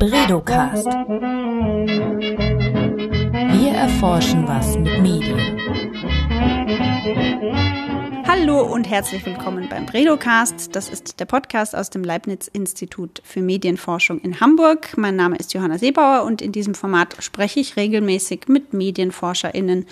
Bredocast. Wir erforschen was mit Medien. Hallo und herzlich willkommen beim Bredocast. Das ist der Podcast aus dem Leibniz-Institut für Medienforschung in Hamburg. Mein Name ist Johanna Seebauer und in diesem Format spreche ich regelmäßig mit MedienforscherInnen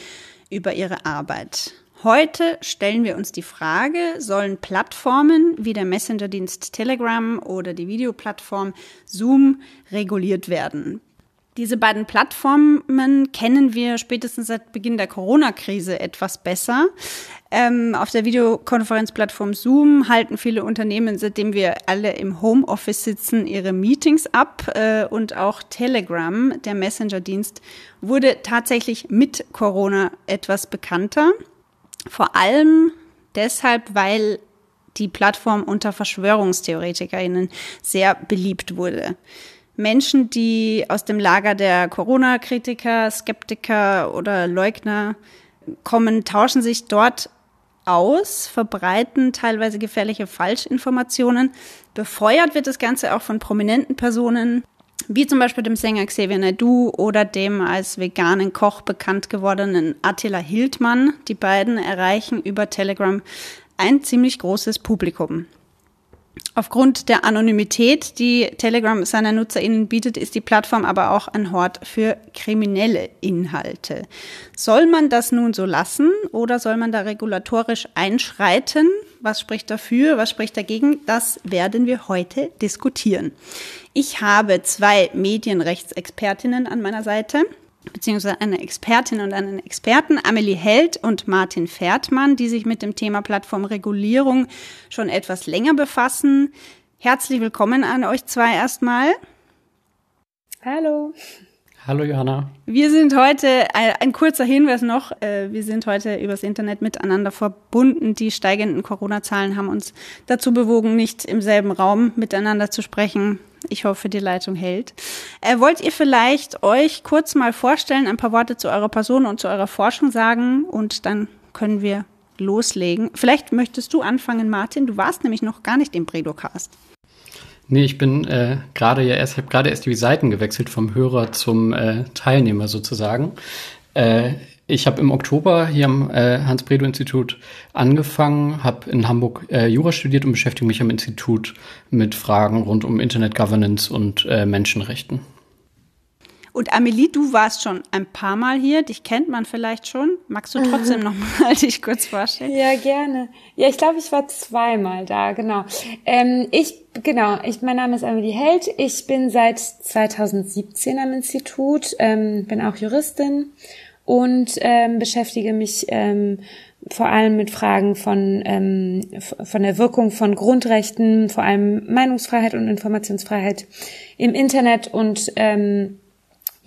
über ihre Arbeit. Heute stellen wir uns die Frage, sollen Plattformen wie der Messenger-Dienst Telegram oder die Videoplattform Zoom reguliert werden? Diese beiden Plattformen kennen wir spätestens seit Beginn der Corona-Krise etwas besser. Ähm, auf der Videokonferenzplattform Zoom halten viele Unternehmen, seitdem wir alle im Homeoffice sitzen, ihre Meetings ab. Äh, und auch Telegram, der Messenger-Dienst, wurde tatsächlich mit Corona etwas bekannter. Vor allem deshalb, weil die Plattform unter VerschwörungstheoretikerInnen sehr beliebt wurde. Menschen, die aus dem Lager der Corona-Kritiker, Skeptiker oder Leugner kommen, tauschen sich dort aus, verbreiten teilweise gefährliche Falschinformationen. Befeuert wird das Ganze auch von prominenten Personen, wie zum Beispiel dem Sänger Xavier Naidoo oder dem als veganen Koch bekannt gewordenen Attila Hildmann. Die beiden erreichen über Telegram ein ziemlich großes Publikum. Aufgrund der Anonymität, die Telegram seiner NutzerInnen bietet, ist die Plattform aber auch ein Hort für kriminelle Inhalte. Soll man das nun so lassen oder soll man da regulatorisch einschreiten? Was spricht dafür? Was spricht dagegen? Das werden wir heute diskutieren. Ich habe zwei Medienrechtsexpertinnen an meiner Seite beziehungsweise eine Expertin und einen Experten, Amelie Held und Martin Fährtmann, die sich mit dem Thema Plattformregulierung schon etwas länger befassen. Herzlich willkommen an euch zwei erstmal. Hallo. Hallo Johanna. Wir sind heute, ein, kurzer Hinweis noch, äh, wir sind heute übers Internet miteinander verbunden. Die steigenden Corona-Zahlen haben uns dazu bewogen, nicht im selben Raum miteinander zu sprechen. Ich hoffe, die Leitung hält. Äh, wollt ihr vielleicht euch kurz mal vorstellen, ein paar Worte zu eurer Person und zu eurer Forschung sagen und dann können wir loslegen. Vielleicht möchtest du anfangen, Martin. Du warst nämlich noch gar nicht im Bredocast. Nee, ich bin äh, gerade ja erst, habe gerade erst die Seiten gewechselt vom Hörer zum äh, Teilnehmer sozusagen. Äh, ich habe im Oktober hier am äh, Hans-Bredow-Institut angefangen, habe in Hamburg äh, Jura studiert und beschäftige mich am Institut mit Fragen rund um Internet Governance und äh, Menschenrechten. Und Amelie, du warst schon ein paar Mal hier, dich kennt man vielleicht schon. Magst du trotzdem noch mal dich kurz vorstellen? Ja, gerne. Ja, ich glaube, ich war zweimal da, genau. Ähm, ich, genau, ich, mein Name ist Amelie Held. Ich bin seit 2017 am Institut, ähm, bin auch Juristin und ähm, beschäftige mich ähm, vor allem mit Fragen von, ähm, von der Wirkung von Grundrechten, vor allem Meinungsfreiheit und Informationsfreiheit im Internet und ähm,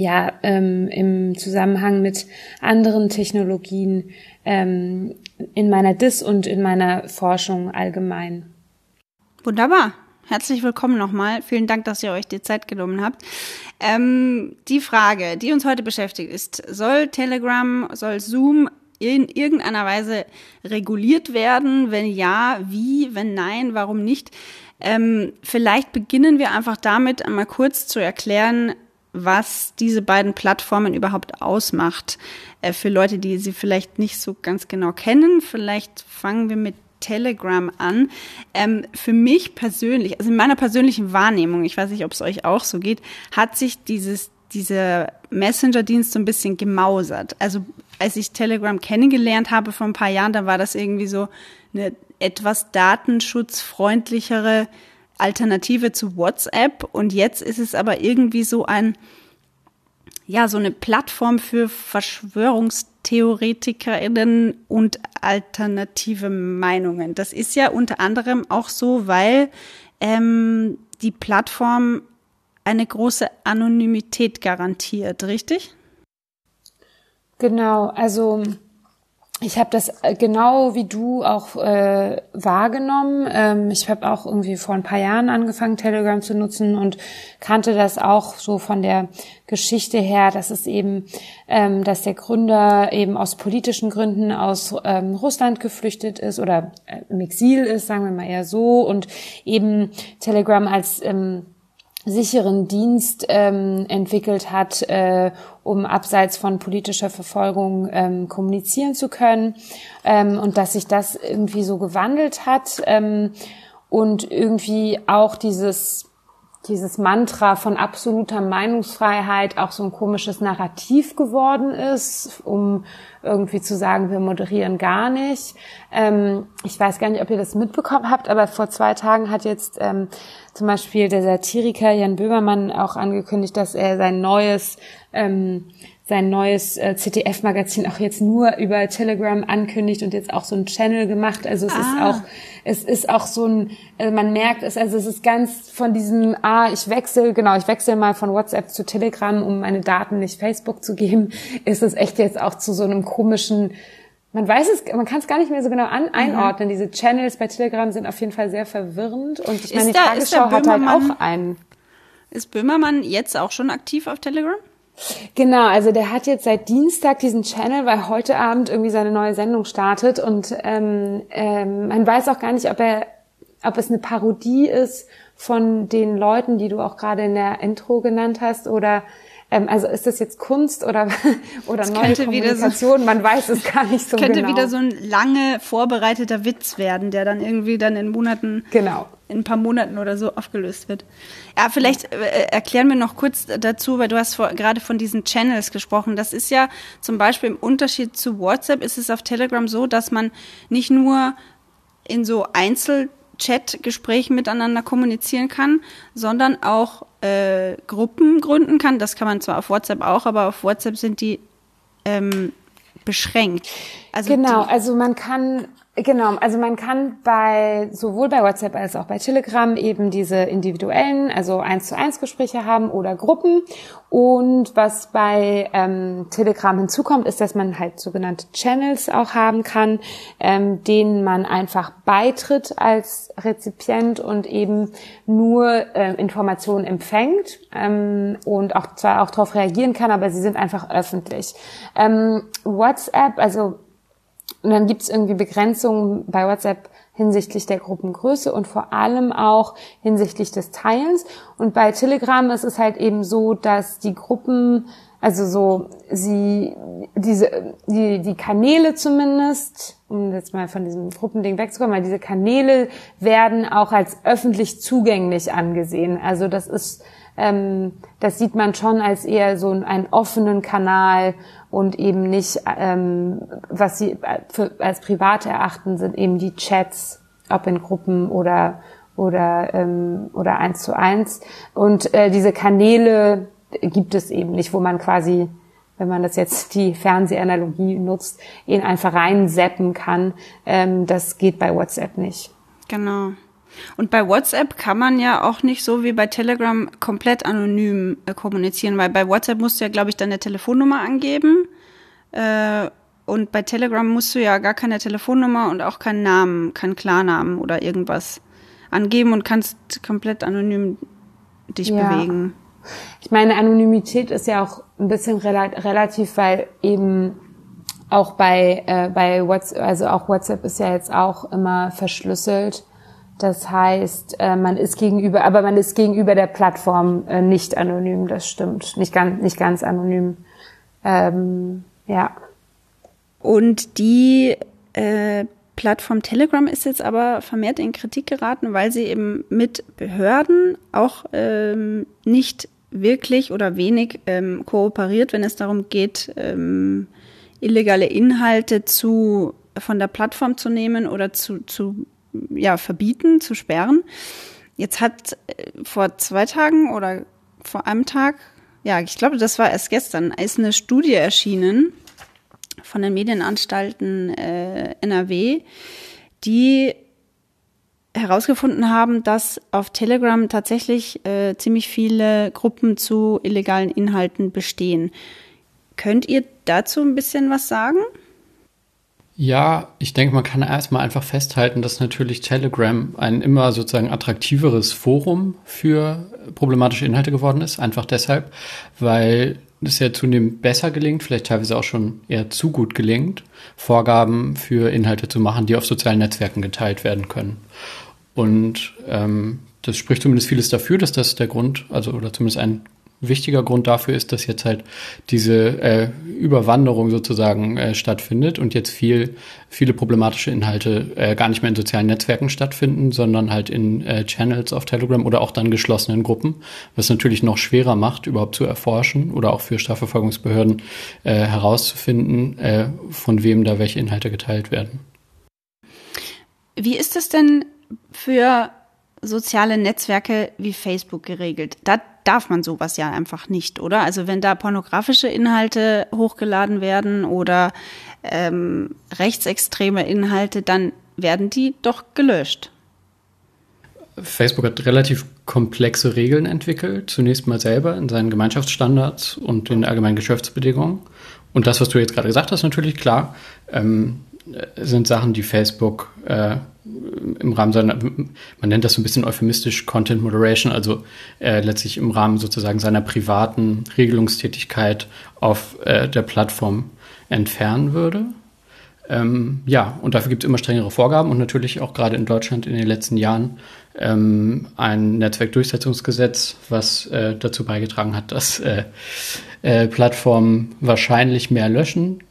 ja ähm, im Zusammenhang mit anderen Technologien ähm, in meiner Dis und in meiner Forschung allgemein. Wunderbar. Herzlich willkommen nochmal. Vielen Dank, dass ihr euch die Zeit genommen habt. Ähm, die Frage, die uns heute beschäftigt, ist, soll Telegram, soll Zoom in irgendeiner Weise reguliert werden? Wenn ja, wie? Wenn nein, warum nicht? Ähm, vielleicht beginnen wir einfach damit, einmal kurz zu erklären, was diese beiden Plattformen überhaupt ausmacht. Äh, für Leute, die sie vielleicht nicht so ganz genau kennen, vielleicht fangen wir mit Telegram an. Ähm, für mich persönlich, also in meiner persönlichen Wahrnehmung, ich weiß nicht, ob es euch auch so geht, hat sich dieses dieser Messenger-Dienst so ein bisschen gemausert. Also als ich Telegram kennengelernt habe vor ein paar Jahren, da war das irgendwie so eine etwas datenschutzfreundlichere Alternative zu WhatsApp und jetzt ist es aber irgendwie so ein, ja, so eine Plattform für VerschwörungstheoretikerInnen und alternative Meinungen. Das ist ja unter anderem auch so, weil ähm, die Plattform eine große Anonymität garantiert, richtig? Genau, also ich habe das äh, genau wie du auch äh, wahrgenommen. Ähm, ich habe auch irgendwie vor ein paar Jahren angefangen, Telegram zu nutzen und kannte das auch so von der Geschichte her, dass es eben, ähm, dass der Gründer eben aus politischen Gründen aus ähm, Russland geflüchtet ist oder äh, im Exil ist, sagen wir mal eher so, und eben Telegram als ähm, sicheren Dienst ähm, entwickelt hat, äh, um abseits von politischer Verfolgung ähm, kommunizieren zu können ähm, und dass sich das irgendwie so gewandelt hat ähm, und irgendwie auch dieses dieses Mantra von absoluter Meinungsfreiheit auch so ein komisches Narrativ geworden ist, um irgendwie zu sagen, wir moderieren gar nicht. Ähm, ich weiß gar nicht, ob ihr das mitbekommen habt, aber vor zwei Tagen hat jetzt ähm, zum Beispiel der Satiriker Jan Böhmermann auch angekündigt, dass er sein neues ähm, sein neues äh, ZDF-Magazin auch jetzt nur über Telegram ankündigt und jetzt auch so ein Channel gemacht. Also es ah. ist auch, es ist auch so ein, äh, man merkt es, also es ist ganz von diesem, ah, ich wechsle, genau, ich wechsle mal von WhatsApp zu Telegram, um meine Daten nicht Facebook zu geben, ist es echt jetzt auch zu so einem komischen, man weiß es, man kann es gar nicht mehr so genau an, mhm. einordnen. Mhm. Diese Channels bei Telegram sind auf jeden Fall sehr verwirrend und ich meine, die Tagesschau hat halt auch einen. Ist Böhmermann jetzt auch schon aktiv auf Telegram? Genau, also der hat jetzt seit Dienstag diesen Channel, weil heute Abend irgendwie seine neue Sendung startet und ähm, ähm, man weiß auch gar nicht, ob er, ob es eine Parodie ist von den Leuten, die du auch gerade in der Intro genannt hast oder ähm, also ist das jetzt Kunst oder oder das neue Kommunikation? So, Man weiß es gar nicht so könnte genau. Könnte wieder so ein lange vorbereiteter Witz werden, der dann irgendwie dann in Monaten, genau. In ein paar Monaten oder so aufgelöst wird. Ja, vielleicht äh, erklären wir noch kurz dazu, weil du hast vor, gerade von diesen Channels gesprochen. Das ist ja zum Beispiel im Unterschied zu WhatsApp ist es auf Telegram so, dass man nicht nur in so Einzel Chat-Gesprächen miteinander kommunizieren kann, sondern auch äh, Gruppen gründen kann. Das kann man zwar auf WhatsApp auch, aber auf WhatsApp sind die ähm, beschränkt. Also genau, also man kann Genau, also man kann bei sowohl bei WhatsApp als auch bei Telegram eben diese individuellen, also eins zu eins Gespräche haben oder Gruppen. Und was bei ähm, Telegram hinzukommt, ist, dass man halt sogenannte Channels auch haben kann, ähm, denen man einfach beitritt als Rezipient und eben nur äh, Informationen empfängt ähm, und auch zwar auch darauf reagieren kann, aber sie sind einfach öffentlich. Ähm, WhatsApp, also und dann gibt es irgendwie Begrenzungen bei WhatsApp hinsichtlich der Gruppengröße und vor allem auch hinsichtlich des Teilens. Und bei Telegram ist es halt eben so, dass die Gruppen, also so sie diese die die Kanäle zumindest, um jetzt mal von diesem Gruppending wegzukommen, weil diese Kanäle werden auch als öffentlich zugänglich angesehen. Also das ist ähm, das sieht man schon als eher so einen offenen Kanal und eben nicht, ähm, was sie für, als privat erachten, sind eben die Chats, ob in Gruppen oder oder ähm, oder eins zu eins. Und äh, diese Kanäle gibt es eben nicht, wo man quasi, wenn man das jetzt die Fernsehanalogie nutzt, ihn einfach reinseppen kann. Ähm, das geht bei WhatsApp nicht. Genau. Und bei WhatsApp kann man ja auch nicht so wie bei Telegram komplett anonym äh, kommunizieren, weil bei WhatsApp musst du ja, glaube ich, deine Telefonnummer angeben. Äh, und bei Telegram musst du ja gar keine Telefonnummer und auch keinen Namen, keinen Klarnamen oder irgendwas angeben und kannst komplett anonym dich ja. bewegen. Ich meine, Anonymität ist ja auch ein bisschen relativ, weil eben auch bei, äh, bei WhatsApp, also auch WhatsApp ist ja jetzt auch immer verschlüsselt. Das heißt, äh, man ist gegenüber, aber man ist gegenüber der Plattform äh, nicht anonym, das stimmt. Nicht ganz, nicht ganz anonym. Ähm, ja. Und die äh, Plattform Telegram ist jetzt aber vermehrt in Kritik geraten, weil sie eben mit Behörden auch ähm, nicht wirklich oder wenig ähm, kooperiert, wenn es darum geht, ähm, illegale Inhalte zu von der Plattform zu nehmen oder zu, zu ja, verbieten, zu sperren. Jetzt hat äh, vor zwei Tagen oder vor einem Tag, ja, ich glaube, das war erst gestern, ist eine Studie erschienen von den Medienanstalten äh, NRW, die herausgefunden haben, dass auf Telegram tatsächlich äh, ziemlich viele Gruppen zu illegalen Inhalten bestehen. Könnt ihr dazu ein bisschen was sagen? Ja, ich denke, man kann erstmal einfach festhalten, dass natürlich Telegram ein immer sozusagen attraktiveres Forum für problematische Inhalte geworden ist. Einfach deshalb, weil es ja zunehmend besser gelingt, vielleicht teilweise auch schon eher zu gut gelingt, Vorgaben für Inhalte zu machen, die auf sozialen Netzwerken geteilt werden können. Und ähm, das spricht zumindest vieles dafür, dass das der Grund, also oder zumindest ein wichtiger Grund dafür ist, dass jetzt halt diese äh, Überwanderung sozusagen äh, stattfindet und jetzt viel, viele problematische Inhalte äh, gar nicht mehr in sozialen Netzwerken stattfinden, sondern halt in äh, Channels auf Telegram oder auch dann geschlossenen Gruppen, was natürlich noch schwerer macht, überhaupt zu erforschen oder auch für Strafverfolgungsbehörden äh, herauszufinden, äh, von wem da welche Inhalte geteilt werden. Wie ist es denn für soziale Netzwerke wie Facebook geregelt? Da darf man sowas ja einfach nicht, oder? Also wenn da pornografische Inhalte hochgeladen werden oder ähm, rechtsextreme Inhalte, dann werden die doch gelöscht. Facebook hat relativ komplexe Regeln entwickelt, zunächst mal selber in seinen Gemeinschaftsstandards und den allgemeinen Geschäftsbedingungen. Und das, was du jetzt gerade gesagt hast, natürlich klar, ähm, sind Sachen, die Facebook äh, im Rahmen seiner, man nennt das so ein bisschen euphemistisch Content Moderation, also äh, letztlich im Rahmen sozusagen seiner privaten Regelungstätigkeit auf äh, der Plattform entfernen würde. Ähm, ja, und dafür gibt es immer strengere Vorgaben und natürlich auch gerade in Deutschland in den letzten Jahren ähm, ein Netzwerkdurchsetzungsgesetz, was äh, dazu beigetragen hat, dass äh, äh, Plattformen wahrscheinlich mehr löschen.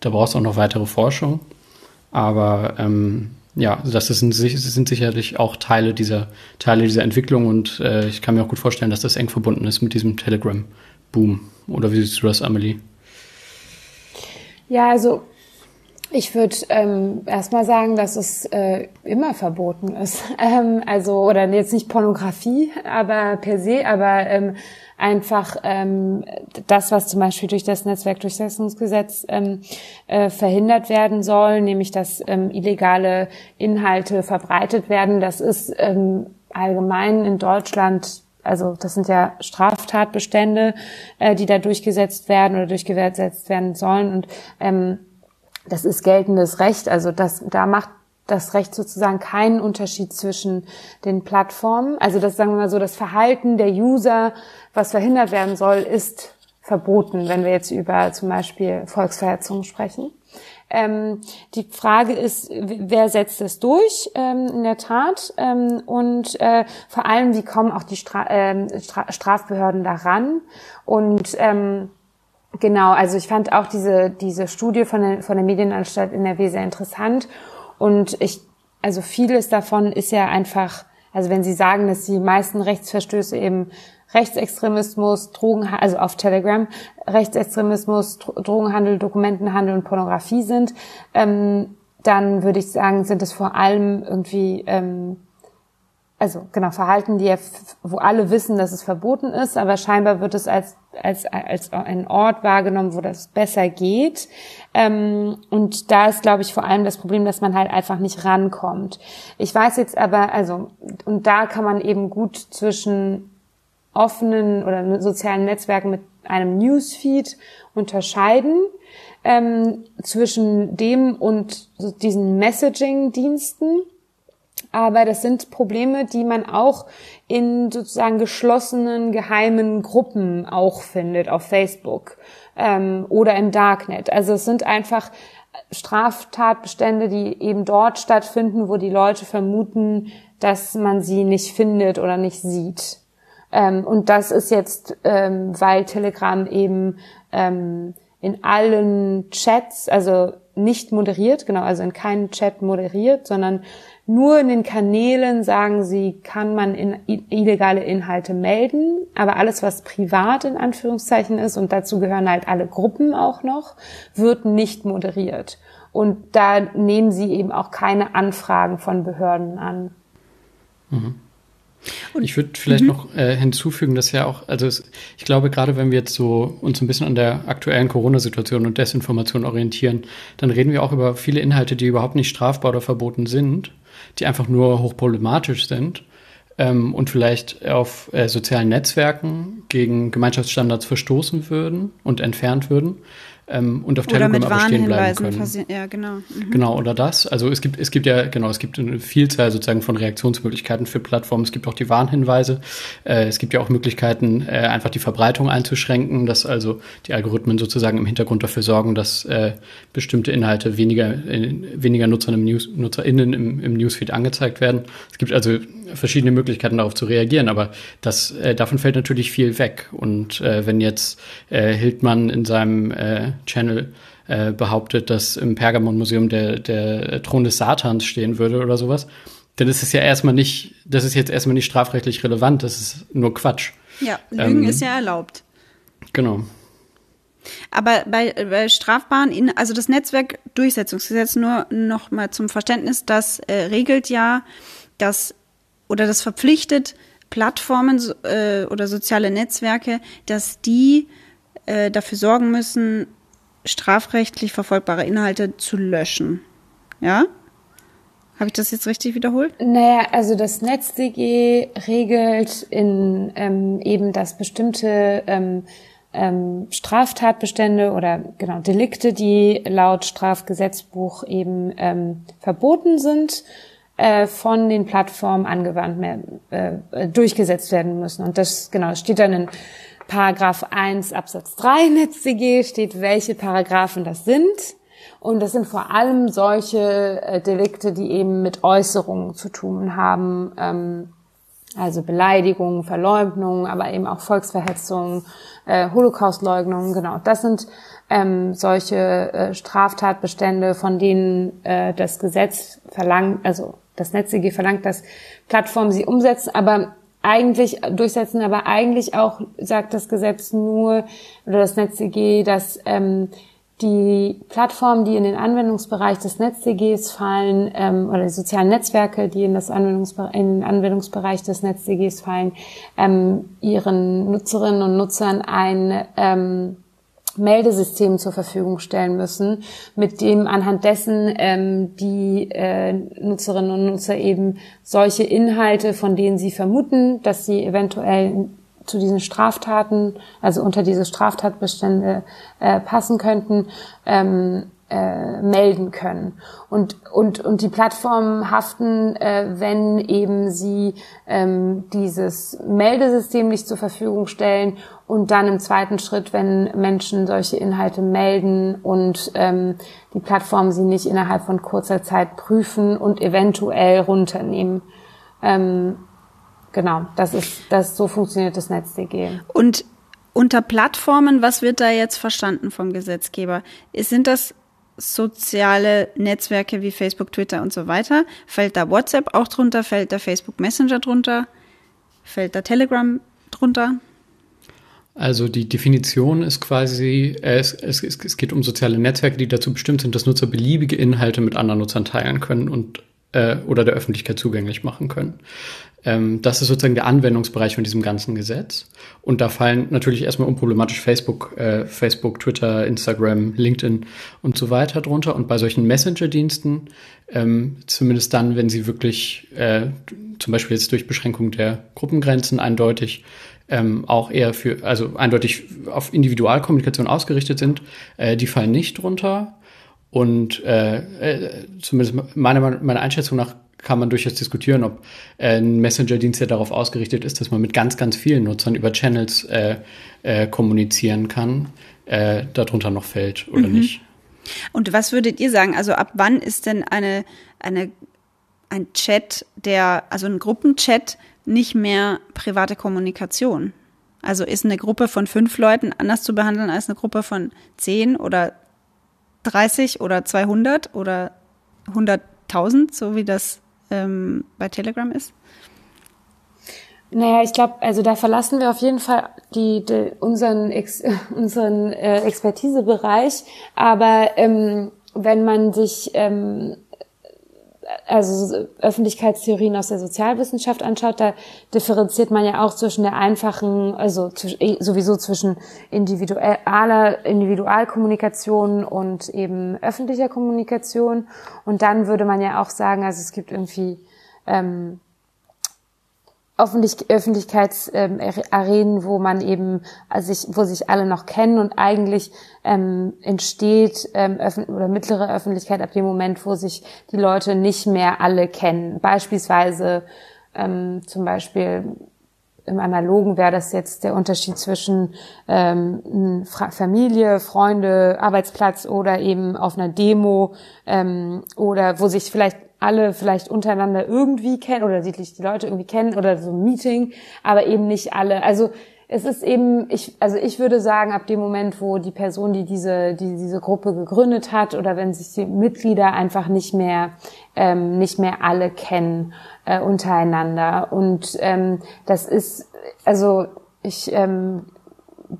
Da brauchst du auch noch weitere Forschung. Aber ähm, ja, das sind, sind sicherlich auch Teile dieser, Teile dieser Entwicklung und äh, ich kann mir auch gut vorstellen, dass das eng verbunden ist mit diesem Telegram-Boom. Oder wie siehst du das, Amelie? Ja, also ich würde ähm, erstmal sagen, dass es äh, immer verboten ist. Ähm, also, oder jetzt nicht Pornografie, aber per se, aber ähm, einfach ähm, das, was zum Beispiel durch das Netzwerkdurchsetzungsgesetz ähm, äh, verhindert werden soll, nämlich dass ähm, illegale Inhalte verbreitet werden, das ist ähm, allgemein in Deutschland also das sind ja Straftatbestände, äh, die da durchgesetzt werden oder durchgesetzt werden sollen. Und ähm, das ist geltendes Recht. Also das, da macht das Recht sozusagen keinen Unterschied zwischen den Plattformen. Also das sagen wir mal so, das Verhalten der User, was verhindert werden soll, ist verboten, wenn wir jetzt über zum Beispiel Volksverhetzung sprechen. Ähm, die Frage ist, wer setzt es durch? Ähm, in der Tat. Ähm, und äh, vor allem, wie kommen auch die Stra äh, Stra Strafbehörden daran? Und ähm, genau, also ich fand auch diese, diese Studie von der, von der Medienanstalt NRW sehr interessant. Und ich, also vieles davon ist ja einfach, also wenn Sie sagen, dass die meisten Rechtsverstöße eben Rechtsextremismus, Drogen, also auf Telegram, Rechtsextremismus, Drogenhandel, Dokumentenhandel und Pornografie sind, ähm, dann würde ich sagen, sind es vor allem irgendwie ähm, also genau, Verhalten, die ja, wo alle wissen, dass es verboten ist, aber scheinbar wird es als, als, als ein Ort wahrgenommen, wo das besser geht. Ähm, und da ist, glaube ich, vor allem das Problem, dass man halt einfach nicht rankommt. Ich weiß jetzt aber, also, und da kann man eben gut zwischen offenen oder sozialen Netzwerken mit einem Newsfeed unterscheiden ähm, zwischen dem und diesen Messaging-Diensten aber das sind Probleme, die man auch in sozusagen geschlossenen, geheimen Gruppen auch findet auf Facebook ähm, oder im Darknet. Also es sind einfach Straftatbestände, die eben dort stattfinden, wo die Leute vermuten, dass man sie nicht findet oder nicht sieht. Ähm, und das ist jetzt, ähm, weil Telegram eben ähm, in allen Chats, also nicht moderiert, genau, also in keinem Chat moderiert, sondern nur in den Kanälen, sagen sie, kann man in, illegale Inhalte melden, aber alles, was privat in Anführungszeichen ist, und dazu gehören halt alle Gruppen auch noch, wird nicht moderiert. Und da nehmen sie eben auch keine Anfragen von Behörden an. Mhm. Und ich würde vielleicht mhm. noch äh, hinzufügen, dass ja auch, also es, ich glaube, gerade wenn wir jetzt so uns ein bisschen an der aktuellen Corona-Situation und Desinformation orientieren, dann reden wir auch über viele Inhalte, die überhaupt nicht strafbar oder verboten sind, die einfach nur hochproblematisch sind ähm, und vielleicht auf äh, sozialen Netzwerken gegen Gemeinschaftsstandards verstoßen würden und entfernt würden. Ähm, und auf Telegram aber stehen bleiben können. Ja, genau. Mhm. Genau, oder das. Also es gibt, es gibt ja, genau, es gibt eine Vielzahl sozusagen von Reaktionsmöglichkeiten für Plattformen. Es gibt auch die Warnhinweise. Äh, es gibt ja auch Möglichkeiten, äh, einfach die Verbreitung einzuschränken, dass also die Algorithmen sozusagen im Hintergrund dafür sorgen, dass äh, bestimmte Inhalte weniger, äh, weniger Nutzern im News, NutzerInnen im, im Newsfeed angezeigt werden. Es gibt also verschiedene Möglichkeiten darauf zu reagieren, aber das, äh, davon fällt natürlich viel weg. Und äh, wenn jetzt äh, Hildmann in seinem Channel äh, behauptet, dass im Pergamon-Museum der, der Thron des Satans stehen würde oder sowas, dann ist es ja erstmal nicht, das ist jetzt erstmal nicht strafrechtlich relevant, das ist nur Quatsch. Ja, Lügen ähm, ist ja erlaubt. Genau. Aber bei, bei strafbaren, in, also das Netzwerkdurchsetzungsgesetz nur noch mal zum Verständnis, das äh, regelt ja, dass oder das verpflichtet Plattformen äh, oder soziale Netzwerke, dass die äh, dafür sorgen müssen, strafrechtlich verfolgbare Inhalte zu löschen. Ja? Habe ich das jetzt richtig wiederholt? Naja, also das NetzDG regelt in ähm, eben, dass bestimmte ähm, ähm, Straftatbestände oder genau Delikte, die laut Strafgesetzbuch eben ähm, verboten sind, äh, von den Plattformen angewandt mehr, äh, durchgesetzt werden müssen. Und das genau steht dann in Paragraph 1 Absatz 3 NetzDG steht, welche Paragraphen das sind. Und das sind vor allem solche äh, Delikte, die eben mit Äußerungen zu tun haben, ähm, also Beleidigungen, Verleumdungen, aber eben auch Volksverhetzung, äh, Holocaustleugnung, genau. Das sind ähm, solche äh, Straftatbestände, von denen äh, das Gesetz verlangt, also das NetzDG verlangt, dass Plattformen sie umsetzen, aber eigentlich durchsetzen, aber eigentlich auch sagt das Gesetz nur oder das NetzDG, dass ähm, die Plattformen, die in den Anwendungsbereich des NetzDGs fallen, ähm, oder die sozialen Netzwerke, die in, das Anwendungsbereich, in den Anwendungsbereich des NetzDGs fallen, ähm, ihren Nutzerinnen und Nutzern ein ähm, Meldesystem zur Verfügung stellen müssen, mit dem anhand dessen ähm, die äh, Nutzerinnen und Nutzer eben solche Inhalte, von denen sie vermuten, dass sie eventuell zu diesen Straftaten, also unter diese Straftatbestände äh, passen könnten, ähm, äh, melden können. Und, und, und die Plattformen haften, äh, wenn eben sie ähm, dieses Meldesystem nicht zur Verfügung stellen und dann im zweiten Schritt, wenn Menschen solche Inhalte melden und ähm, die Plattformen sie nicht innerhalb von kurzer Zeit prüfen und eventuell runternehmen. Ähm, genau, das ist, das, so funktioniert das NetzDG. Und unter Plattformen, was wird da jetzt verstanden vom Gesetzgeber? Sind das soziale Netzwerke wie Facebook, Twitter und so weiter? Fällt da WhatsApp auch drunter? Fällt da Facebook Messenger drunter? Fällt da Telegram drunter? Also die Definition ist quasi, äh, es, es, es geht um soziale Netzwerke, die dazu bestimmt sind, dass Nutzer beliebige Inhalte mit anderen Nutzern teilen können und äh, oder der Öffentlichkeit zugänglich machen können. Ähm, das ist sozusagen der Anwendungsbereich von diesem ganzen Gesetz. Und da fallen natürlich erstmal unproblematisch Facebook, äh, Facebook, Twitter, Instagram, LinkedIn und so weiter drunter. Und bei solchen Messenger-Diensten, ähm, zumindest dann, wenn sie wirklich äh, zum Beispiel jetzt durch Beschränkung der Gruppengrenzen eindeutig ähm, auch eher für, also eindeutig auf Individualkommunikation ausgerichtet sind, äh, die fallen nicht drunter. Und äh, äh, zumindest meiner, meiner Einschätzung nach kann man durchaus diskutieren, ob äh, ein Messenger-Dienst, der darauf ausgerichtet ist, dass man mit ganz, ganz vielen Nutzern über Channels äh, äh, kommunizieren kann, äh, darunter noch fällt oder mhm. nicht. Und was würdet ihr sagen? Also ab wann ist denn eine, eine, ein Chat, der, also ein Gruppenchat, nicht mehr private Kommunikation? Also ist eine Gruppe von fünf Leuten anders zu behandeln als eine Gruppe von zehn oder 30 oder 200 oder 100.000, so wie das ähm, bei Telegram ist? Naja, ich glaube, also da verlassen wir auf jeden Fall die, die unseren, Ex, unseren äh, Expertisebereich. Aber ähm, wenn man sich ähm, also Öffentlichkeitstheorien aus der Sozialwissenschaft anschaut, da differenziert man ja auch zwischen der einfachen, also eh, sowieso zwischen individueller Individualkommunikation und eben öffentlicher Kommunikation. Und dann würde man ja auch sagen, also es gibt irgendwie ähm, Öffentlich Öffentlichkeitsarenen, ähm, wo man eben also sich, wo sich alle noch kennen und eigentlich ähm, entsteht ähm, oder mittlere Öffentlichkeit ab dem Moment, wo sich die Leute nicht mehr alle kennen. Beispielsweise ähm, zum Beispiel im Analogen wäre das jetzt der Unterschied zwischen ähm, Familie, Freunde, Arbeitsplatz oder eben auf einer Demo ähm, oder wo sich vielleicht alle vielleicht untereinander irgendwie kennen oder sich die Leute irgendwie kennen oder so ein Meeting, aber eben nicht alle. Also es ist eben, ich, also ich würde sagen, ab dem Moment, wo die Person, die diese, die diese Gruppe gegründet hat, oder wenn sich die Mitglieder einfach nicht mehr, ähm, nicht mehr alle kennen äh, untereinander. Und ähm, das ist, also ich ähm,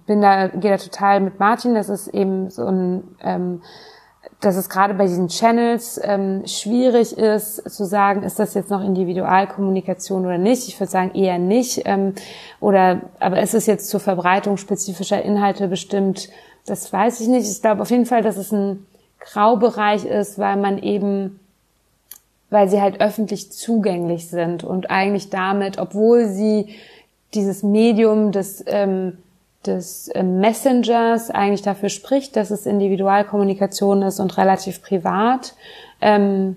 bin da, gehe da total mit Martin. Das ist eben so ein ähm, dass es gerade bei diesen Channels ähm, schwierig ist zu sagen, ist das jetzt noch Individualkommunikation oder nicht. Ich würde sagen eher nicht. Ähm, oder aber ist es jetzt zur Verbreitung spezifischer Inhalte bestimmt? Das weiß ich nicht. Ich glaube auf jeden Fall, dass es ein Graubereich ist, weil man eben, weil sie halt öffentlich zugänglich sind und eigentlich damit, obwohl sie dieses Medium des ähm, des äh, Messengers eigentlich dafür spricht, dass es Individualkommunikation ist und relativ privat, ähm,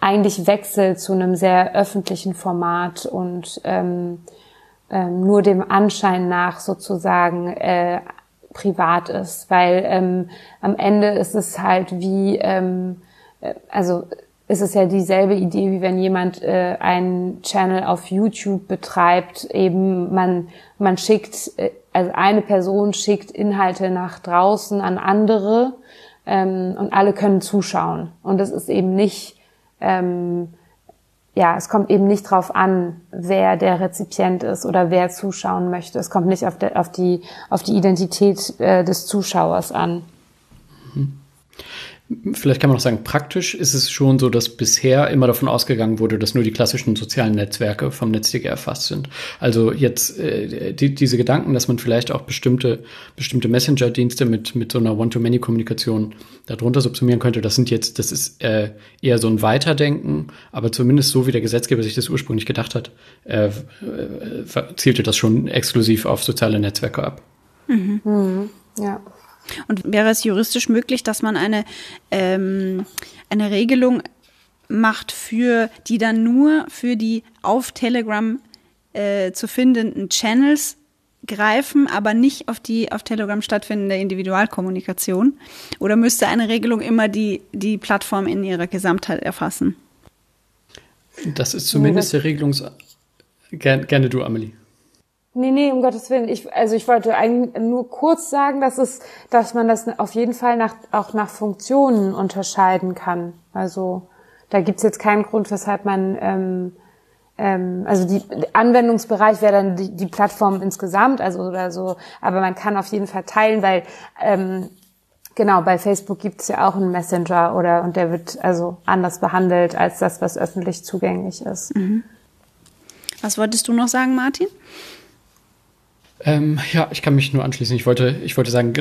eigentlich wechselt zu einem sehr öffentlichen Format und ähm, ähm, nur dem Anschein nach sozusagen äh, privat ist, weil ähm, am Ende ist es halt wie, ähm, äh, also ist es ja dieselbe Idee, wie wenn jemand äh, einen Channel auf YouTube betreibt, eben man, man schickt äh, also eine Person schickt Inhalte nach draußen an andere ähm, und alle können zuschauen. Und es ist eben nicht, ähm, ja, es kommt eben nicht drauf an, wer der Rezipient ist oder wer zuschauen möchte. Es kommt nicht auf, der, auf, die, auf die Identität äh, des Zuschauers an. Mhm. Vielleicht kann man auch sagen, praktisch ist es schon so, dass bisher immer davon ausgegangen wurde, dass nur die klassischen sozialen Netzwerke vom NetzDG erfasst sind. Also jetzt äh, die, diese Gedanken, dass man vielleicht auch bestimmte, bestimmte Messenger-Dienste mit, mit so einer One-to-Many-Kommunikation darunter subsumieren könnte, das sind jetzt, das ist äh, eher so ein Weiterdenken, aber zumindest so, wie der Gesetzgeber sich das ursprünglich gedacht hat, äh, äh, zielte das schon exklusiv auf soziale Netzwerke ab. Mhm. Mhm. Ja. Und wäre es juristisch möglich, dass man eine, ähm, eine Regelung macht für, die dann nur für die auf Telegram äh, zu findenden Channels greifen, aber nicht auf die auf Telegram stattfindende Individualkommunikation? Oder müsste eine Regelung immer die, die Plattform in ihrer Gesamtheit erfassen? Das ist zumindest der Regelungs... Gerne, gerne du, Amelie. Nee, nee, um Gottes Willen. Ich, also ich wollte eigentlich nur kurz sagen, dass es, dass man das auf jeden Fall nach, auch nach Funktionen unterscheiden kann. Also da gibt's jetzt keinen Grund, weshalb man ähm, ähm, also die Anwendungsbereich wäre dann die, die Plattform insgesamt, also oder so, aber man kann auf jeden Fall teilen, weil ähm, genau bei Facebook gibt's ja auch einen Messenger oder und der wird also anders behandelt als das, was öffentlich zugänglich ist. Mhm. Was wolltest du noch sagen, Martin? Ähm, ja, ich kann mich nur anschließen. Ich wollte, ich wollte sagen,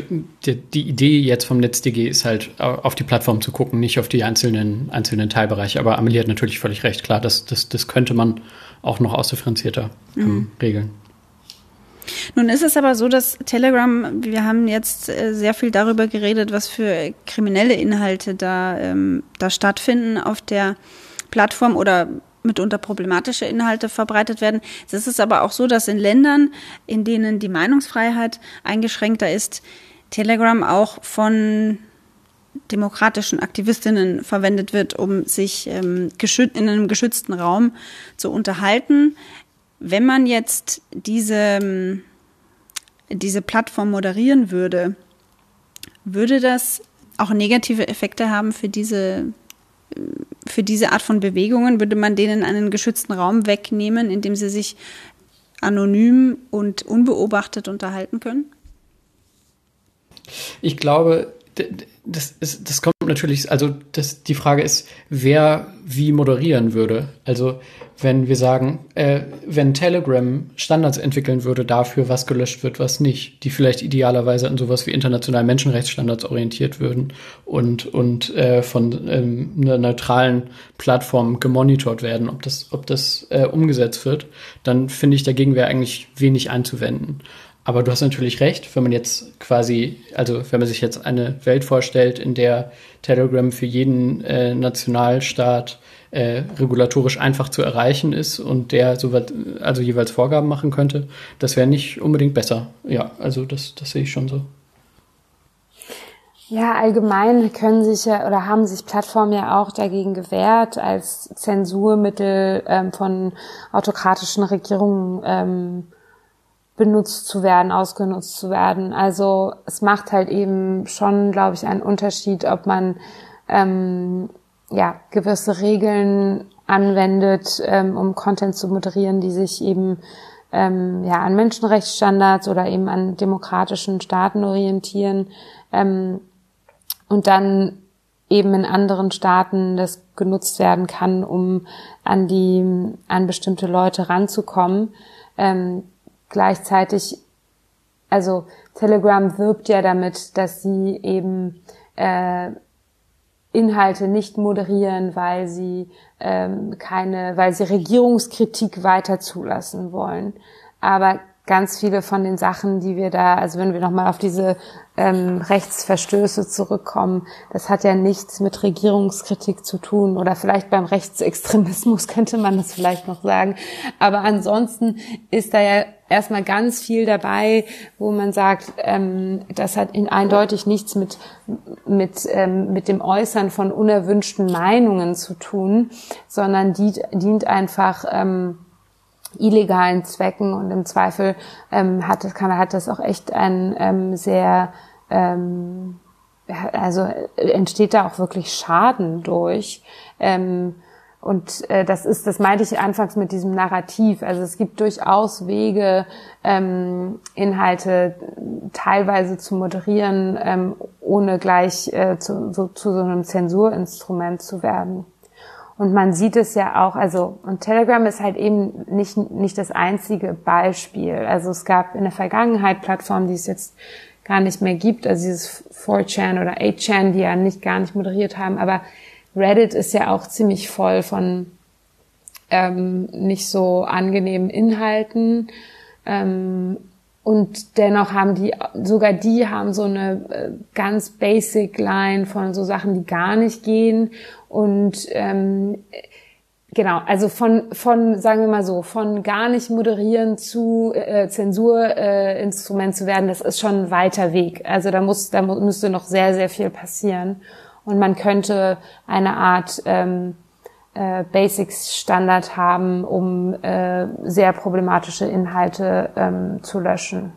die, die, Idee jetzt vom NetzDG ist halt, auf die Plattform zu gucken, nicht auf die einzelnen, einzelnen Teilbereiche. Aber Amelie hat natürlich völlig recht. Klar, das, das, das könnte man auch noch ausdifferenzierter ähm, mhm. regeln. Nun ist es aber so, dass Telegram, wir haben jetzt äh, sehr viel darüber geredet, was für kriminelle Inhalte da, ähm, da stattfinden auf der Plattform oder mitunter problematische Inhalte verbreitet werden. Es ist aber auch so, dass in Ländern, in denen die Meinungsfreiheit eingeschränkter ist, Telegram auch von demokratischen Aktivistinnen verwendet wird, um sich ähm, in einem geschützten Raum zu unterhalten. Wenn man jetzt diese, ähm, diese Plattform moderieren würde, würde das auch negative Effekte haben für diese für diese Art von Bewegungen würde man denen einen geschützten Raum wegnehmen, in dem sie sich anonym und unbeobachtet unterhalten können? Ich glaube, das, ist, das kommt natürlich, also das, die Frage ist, wer wie moderieren würde. Also wenn wir sagen, äh, wenn Telegram Standards entwickeln würde dafür, was gelöscht wird, was nicht, die vielleicht idealerweise an sowas wie internationalen Menschenrechtsstandards orientiert würden und, und äh, von ähm, einer neutralen Plattform gemonitort werden, ob das, ob das äh, umgesetzt wird, dann finde ich, dagegen wäre eigentlich wenig einzuwenden. Aber du hast natürlich recht, wenn man jetzt quasi, also wenn man sich jetzt eine Welt vorstellt, in der Telegram für jeden äh, Nationalstaat äh, regulatorisch einfach zu erreichen ist und der so weit, also jeweils Vorgaben machen könnte, das wäre nicht unbedingt besser. Ja, also das, das sehe ich schon so. Ja, allgemein können sich ja oder haben sich Plattformen ja auch dagegen gewehrt, als Zensurmittel ähm, von autokratischen Regierungen ähm, benutzt zu werden, ausgenutzt zu werden. Also es macht halt eben schon, glaube ich, einen Unterschied, ob man ähm, ja gewisse Regeln anwendet, ähm, um Content zu moderieren, die sich eben ähm, ja an Menschenrechtsstandards oder eben an demokratischen Staaten orientieren ähm, und dann eben in anderen Staaten das genutzt werden kann, um an die an bestimmte Leute ranzukommen. Ähm, gleichzeitig, also Telegram wirbt ja damit, dass sie eben äh, Inhalte nicht moderieren, weil sie ähm, keine, weil sie Regierungskritik weiter zulassen wollen. Aber ganz viele von den Sachen, die wir da, also wenn wir nochmal auf diese ähm, Rechtsverstöße zurückkommen, das hat ja nichts mit Regierungskritik zu tun oder vielleicht beim Rechtsextremismus könnte man das vielleicht noch sagen. Aber ansonsten ist da ja erstmal ganz viel dabei, wo man sagt, ähm, das hat in eindeutig nichts mit, mit, ähm, mit dem Äußern von unerwünschten Meinungen zu tun, sondern die, dient einfach ähm, illegalen Zwecken und im Zweifel ähm, hat, das, kann, hat das auch echt ein ähm, sehr ähm, also entsteht da auch wirklich Schaden durch. Ähm, und äh, das ist, das meinte ich anfangs mit diesem Narrativ. Also es gibt durchaus Wege, ähm, Inhalte teilweise zu moderieren, ähm, ohne gleich äh, zu, so, zu so einem Zensurinstrument zu werden. Und man sieht es ja auch, also, und Telegram ist halt eben nicht, nicht das einzige Beispiel. Also es gab in der Vergangenheit Plattformen, die es jetzt gar nicht mehr gibt, also dieses 4chan oder 8chan, die ja nicht gar nicht moderiert haben, aber Reddit ist ja auch ziemlich voll von ähm, nicht so angenehmen Inhalten. Ähm, und dennoch haben die, sogar die haben so eine äh, ganz basic Line von so Sachen, die gar nicht gehen. Und ähm, genau, also von, von, sagen wir mal so, von gar nicht moderieren zu äh, Zensurinstrument äh, zu werden, das ist schon ein weiter Weg. Also da muss, da müsste noch sehr, sehr viel passieren. Und man könnte eine Art ähm, äh, Basics-Standard haben, um äh, sehr problematische Inhalte ähm, zu löschen.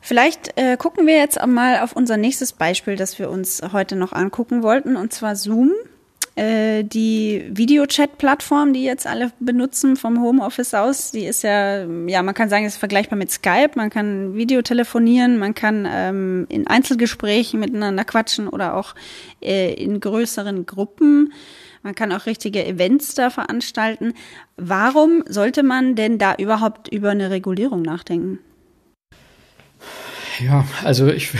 Vielleicht äh, gucken wir jetzt mal auf unser nächstes Beispiel, das wir uns heute noch angucken wollten, und zwar Zoom. Äh, die Videochat-Plattform, die jetzt alle benutzen vom Homeoffice aus, die ist ja, ja, man kann sagen, ist vergleichbar mit Skype. Man kann Video telefonieren, man kann ähm, in Einzelgesprächen miteinander quatschen oder auch äh, in größeren Gruppen. Man kann auch richtige Events da veranstalten. Warum sollte man denn da überhaupt über eine Regulierung nachdenken? Ja, also ich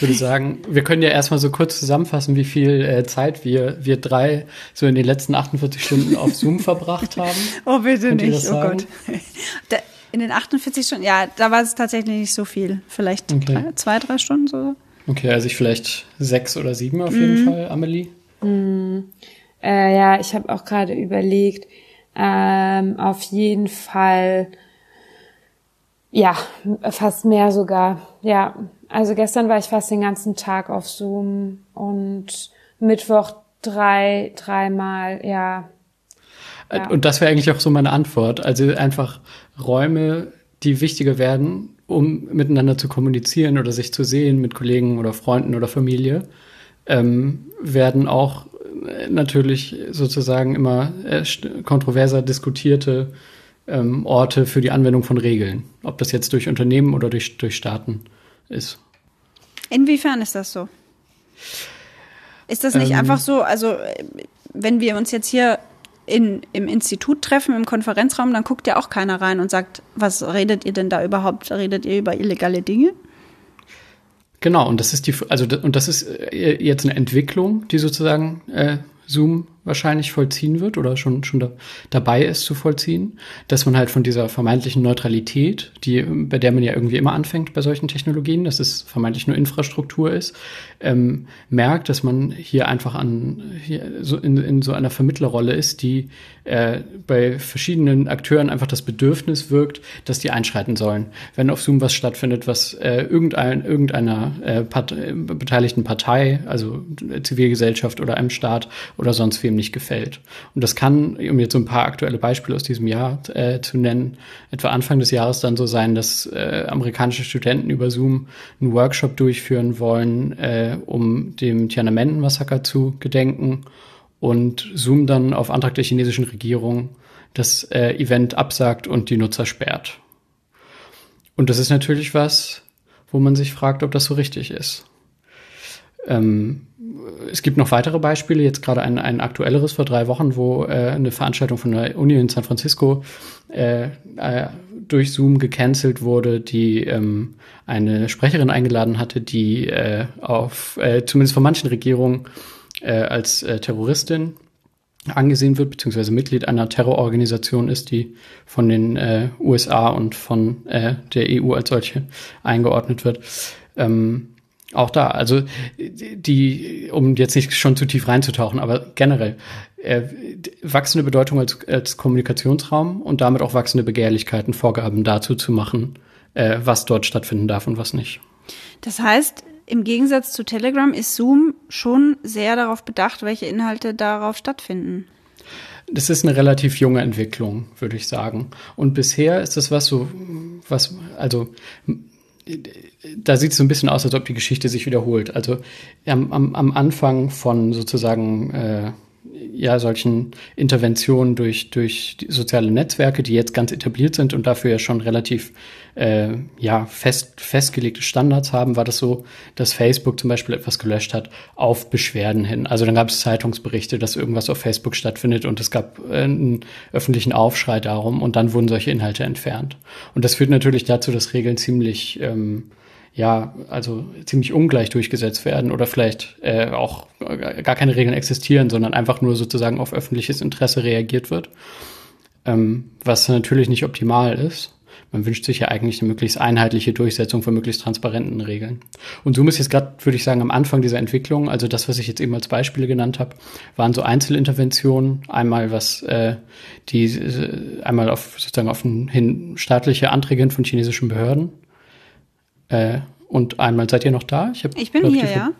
würde sagen, wir können ja erstmal so kurz zusammenfassen, wie viel äh, Zeit wir, wir drei so in den letzten 48 Stunden auf Zoom verbracht haben. Oh, bitte Könnt nicht, oh Gott. Da, in den 48 Stunden, ja, da war es tatsächlich nicht so viel. Vielleicht okay. drei, zwei, drei Stunden so. Okay, also ich vielleicht sechs oder sieben auf jeden mhm. Fall, Amelie. Mhm. Äh, ja, ich habe auch gerade überlegt, ähm, auf jeden Fall ja, fast mehr sogar. Ja, also gestern war ich fast den ganzen Tag auf Zoom und Mittwoch drei, dreimal, ja. ja. Und das wäre eigentlich auch so meine Antwort. Also einfach Räume, die wichtiger werden, um miteinander zu kommunizieren oder sich zu sehen mit Kollegen oder Freunden oder Familie, ähm, werden auch äh, natürlich sozusagen immer äh, kontroverser diskutierte ähm, Orte für die Anwendung von Regeln. Ob das jetzt durch Unternehmen oder durch, durch Staaten ist. Inwiefern ist das so? Ist das nicht ähm, einfach so, also wenn wir uns jetzt hier in, im Institut treffen, im Konferenzraum, dann guckt ja auch keiner rein und sagt, was redet ihr denn da überhaupt? Redet ihr über illegale Dinge? Genau, und das ist die, also und das ist äh, jetzt eine Entwicklung, die sozusagen äh, Zoom wahrscheinlich vollziehen wird oder schon, schon da, dabei ist zu vollziehen, dass man halt von dieser vermeintlichen Neutralität, die, bei der man ja irgendwie immer anfängt bei solchen Technologien, dass es vermeintlich nur Infrastruktur ist, ähm, merkt, dass man hier einfach an, hier so in, in so einer Vermittlerrolle ist, die äh, bei verschiedenen Akteuren einfach das Bedürfnis wirkt, dass die einschreiten sollen. Wenn auf Zoom was stattfindet, was äh, irgendein, irgendeiner äh, Part beteiligten Partei, also Zivilgesellschaft oder einem Staat oder sonst wem nicht gefällt. Und das kann, um jetzt so ein paar aktuelle Beispiele aus diesem Jahr äh, zu nennen, etwa Anfang des Jahres dann so sein, dass äh, amerikanische Studenten über Zoom einen Workshop durchführen wollen, äh, um dem Tiananmen-Massaker zu gedenken und Zoom dann auf Antrag der chinesischen Regierung das äh, Event absagt und die Nutzer sperrt. Und das ist natürlich was, wo man sich fragt, ob das so richtig ist. Ähm, es gibt noch weitere Beispiele, jetzt gerade ein, ein aktuelleres vor drei Wochen, wo äh, eine Veranstaltung von der Uni in San Francisco äh, äh, durch Zoom gecancelt wurde, die ähm, eine Sprecherin eingeladen hatte, die äh, auf äh, zumindest von manchen Regierungen äh, als äh, Terroristin angesehen wird, beziehungsweise Mitglied einer Terrororganisation ist, die von den äh, USA und von äh, der EU als solche eingeordnet wird. Ähm, auch da, also die, um jetzt nicht schon zu tief reinzutauchen, aber generell äh, wachsende Bedeutung als, als Kommunikationsraum und damit auch wachsende Begehrlichkeiten, Vorgaben dazu zu machen, äh, was dort stattfinden darf und was nicht. Das heißt, im Gegensatz zu Telegram ist Zoom schon sehr darauf bedacht, welche Inhalte darauf stattfinden. Das ist eine relativ junge Entwicklung, würde ich sagen. Und bisher ist das was so, was, also da sieht es so ein bisschen aus, als ob die Geschichte sich wiederholt. Also am, am, Anfang von sozusagen äh, ja solchen Interventionen durch durch soziale Netzwerke, die jetzt ganz etabliert sind und dafür ja schon relativ äh, ja fest festgelegte Standards haben, war das so, dass Facebook zum Beispiel etwas gelöscht hat auf Beschwerden hin. Also dann gab es Zeitungsberichte, dass irgendwas auf Facebook stattfindet und es gab äh, einen öffentlichen Aufschrei darum und dann wurden solche Inhalte entfernt. Und das führt natürlich dazu, dass Regeln ziemlich ähm, ja, also ziemlich ungleich durchgesetzt werden oder vielleicht äh, auch gar keine Regeln existieren, sondern einfach nur sozusagen auf öffentliches Interesse reagiert wird, ähm, was natürlich nicht optimal ist. Man wünscht sich ja eigentlich eine möglichst einheitliche Durchsetzung von möglichst transparenten Regeln. Und Zoom ist jetzt gerade, würde ich sagen, am Anfang dieser Entwicklung. Also das, was ich jetzt eben als Beispiele genannt habe, waren so Einzelinterventionen. Einmal was äh, die äh, einmal auf sozusagen auf hin staatliche Anträge von chinesischen Behörden äh, und einmal seid ihr noch da? Ich, hab, ich bin hier, ja.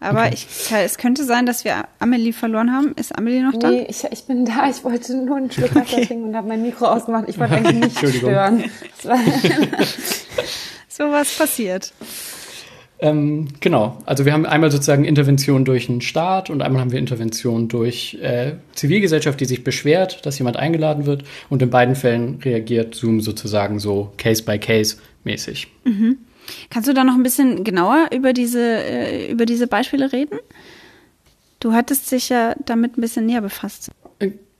Aber okay. ich, es könnte sein, dass wir Amelie verloren haben. Ist Amelie noch da? Nee, ich, ich bin da. Ich wollte nur einen Schluck Wasser okay. trinken und habe mein Mikro ausgemacht. Ich wollte eigentlich nicht stören. so was passiert. Ähm, genau. Also wir haben einmal sozusagen Intervention durch einen Staat und einmal haben wir Intervention durch äh, Zivilgesellschaft, die sich beschwert, dass jemand eingeladen wird. Und in beiden Fällen reagiert Zoom sozusagen so Case by Case mäßig. Mhm. Kannst du da noch ein bisschen genauer über diese, äh, über diese Beispiele reden? Du hattest dich ja damit ein bisschen näher befasst.